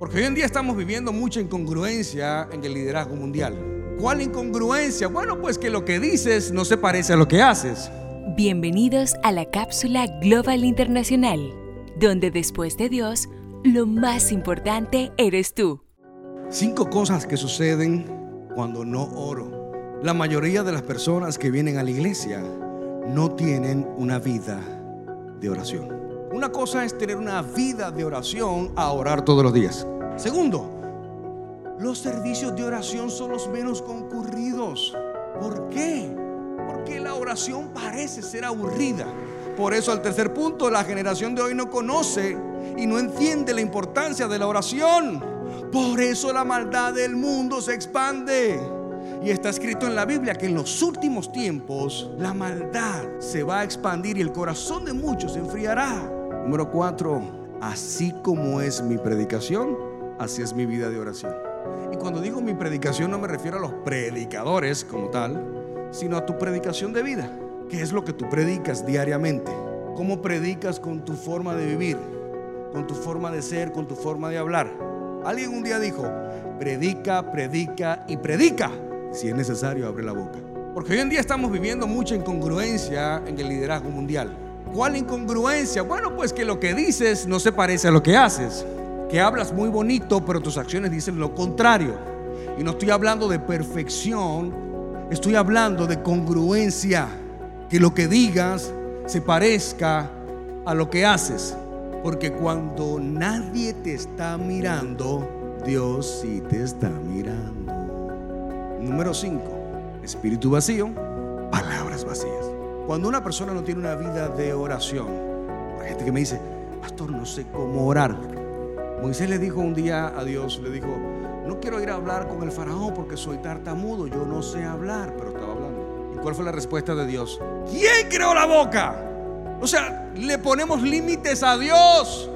Porque hoy en día estamos viviendo mucha incongruencia en el liderazgo mundial. ¿Cuál incongruencia? Bueno, pues que lo que dices no se parece a lo que haces. Bienvenidos a la cápsula Global Internacional, donde después de Dios, lo más importante eres tú. Cinco cosas que suceden cuando no oro. La mayoría de las personas que vienen a la iglesia no tienen una vida de oración. Una cosa es tener una vida de oración a orar todos los días. Segundo, los servicios de oración son los menos concurridos. ¿Por qué? Porque la oración parece ser aburrida. Por eso al tercer punto, la generación de hoy no conoce y no entiende la importancia de la oración. Por eso la maldad del mundo se expande. Y está escrito en la Biblia que en los últimos tiempos la maldad se va a expandir y el corazón de muchos se enfriará. Número cuatro, así como es mi predicación, así es mi vida de oración. Y cuando digo mi predicación no me refiero a los predicadores como tal, sino a tu predicación de vida. ¿Qué es lo que tú predicas diariamente? ¿Cómo predicas con tu forma de vivir? Con tu forma de ser, con tu forma de hablar. Alguien un día dijo, predica, predica y predica. Si es necesario, abre la boca. Porque hoy en día estamos viviendo mucha incongruencia en el liderazgo mundial. ¿Cuál incongruencia? Bueno, pues que lo que dices no se parece a lo que haces. Que hablas muy bonito, pero tus acciones dicen lo contrario. Y no estoy hablando de perfección, estoy hablando de congruencia. Que lo que digas se parezca a lo que haces. Porque cuando nadie te está mirando, Dios sí te está mirando. Número 5. Espíritu vacío, palabras vacías. Cuando una persona no tiene una vida de oración, hay gente que me dice, pastor, no sé cómo orar. Moisés le dijo un día a Dios, le dijo, no quiero ir a hablar con el faraón porque soy tartamudo, yo no sé hablar, pero estaba hablando. ¿Y cuál fue la respuesta de Dios? ¿Quién creó la boca? O sea, le ponemos límites a Dios.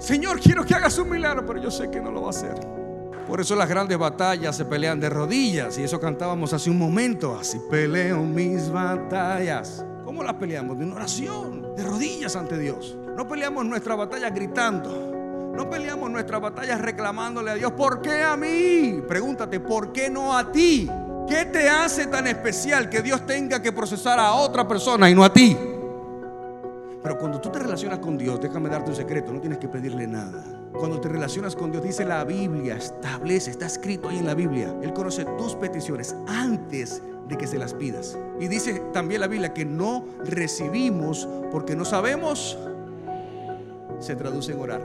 Señor, quiero que hagas un milagro, pero yo sé que no lo va a hacer. Por eso las grandes batallas se pelean de rodillas. Y eso cantábamos hace un momento. Así peleo mis batallas. ¿Cómo las peleamos? De una oración, de rodillas ante Dios. No peleamos nuestra batalla gritando. No peleamos nuestra batalla reclamándole a Dios. ¿Por qué a mí? Pregúntate, ¿por qué no a ti? ¿Qué te hace tan especial que Dios tenga que procesar a otra persona y no a ti? Pero cuando tú te relacionas con Dios, déjame darte un secreto, no tienes que pedirle nada. Cuando te relacionas con Dios, dice la Biblia, establece, está escrito ahí en la Biblia. Él conoce tus peticiones antes de que se las pidas. Y dice también la Biblia que no recibimos porque no sabemos, se traduce en orar.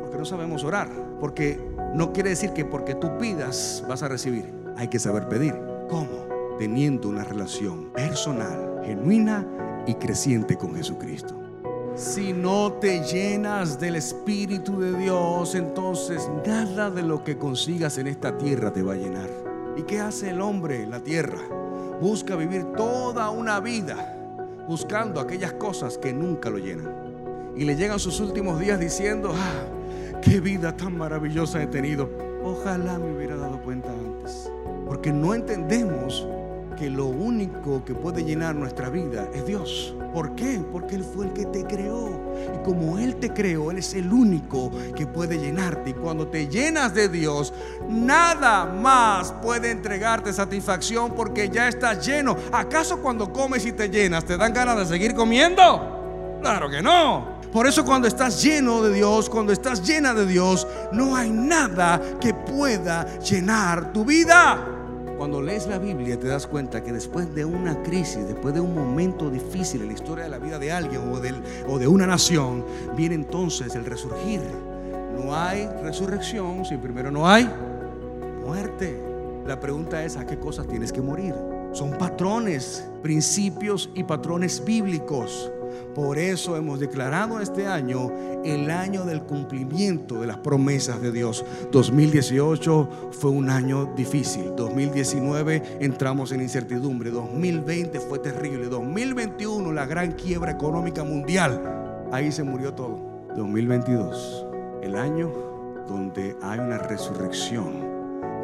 Porque no sabemos orar. Porque no quiere decir que porque tú pidas vas a recibir. Hay que saber pedir. ¿Cómo? Teniendo una relación personal, genuina y creciente con Jesucristo. Si no te llenas del Espíritu de Dios, entonces nada de lo que consigas en esta tierra te va a llenar. ¿Y qué hace el hombre en la tierra? Busca vivir toda una vida buscando aquellas cosas que nunca lo llenan. Y le llegan sus últimos días diciendo, ah, qué vida tan maravillosa he tenido. Ojalá me hubiera dado cuenta antes. Porque no entendemos que lo único que puede llenar nuestra vida es Dios. ¿Por qué? Porque Él fue el que te creó. Y como Él te creó, Él es el único que puede llenarte. Y cuando te llenas de Dios, nada más puede entregarte satisfacción porque ya estás lleno. ¿Acaso cuando comes y te llenas, te dan ganas de seguir comiendo? Claro que no. Por eso cuando estás lleno de Dios, cuando estás llena de Dios, no hay nada que pueda llenar tu vida. Cuando lees la Biblia te das cuenta que después de una crisis, después de un momento difícil en la historia de la vida de alguien o, del, o de una nación, viene entonces el resurgir. No hay resurrección si primero no hay muerte. La pregunta es, ¿a qué cosas tienes que morir? Son patrones, principios y patrones bíblicos. Por eso hemos declarado este año el año del cumplimiento de las promesas de Dios. 2018 fue un año difícil. 2019 entramos en incertidumbre. 2020 fue terrible. 2021 la gran quiebra económica mundial. Ahí se murió todo. 2022, el año donde hay una resurrección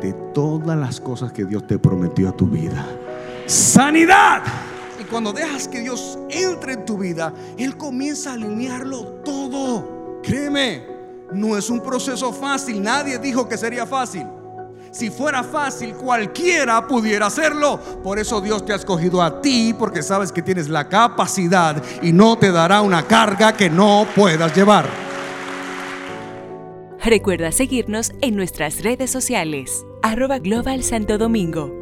de todas las cosas que Dios te prometió a tu vida. Sanidad cuando dejas que Dios entre en tu vida, Él comienza a alinearlo todo. Créeme, no es un proceso fácil. Nadie dijo que sería fácil. Si fuera fácil, cualquiera pudiera hacerlo. Por eso Dios te ha escogido a ti, porque sabes que tienes la capacidad y no te dará una carga que no puedas llevar. Recuerda seguirnos en nuestras redes sociales, arroba Global Santo Domingo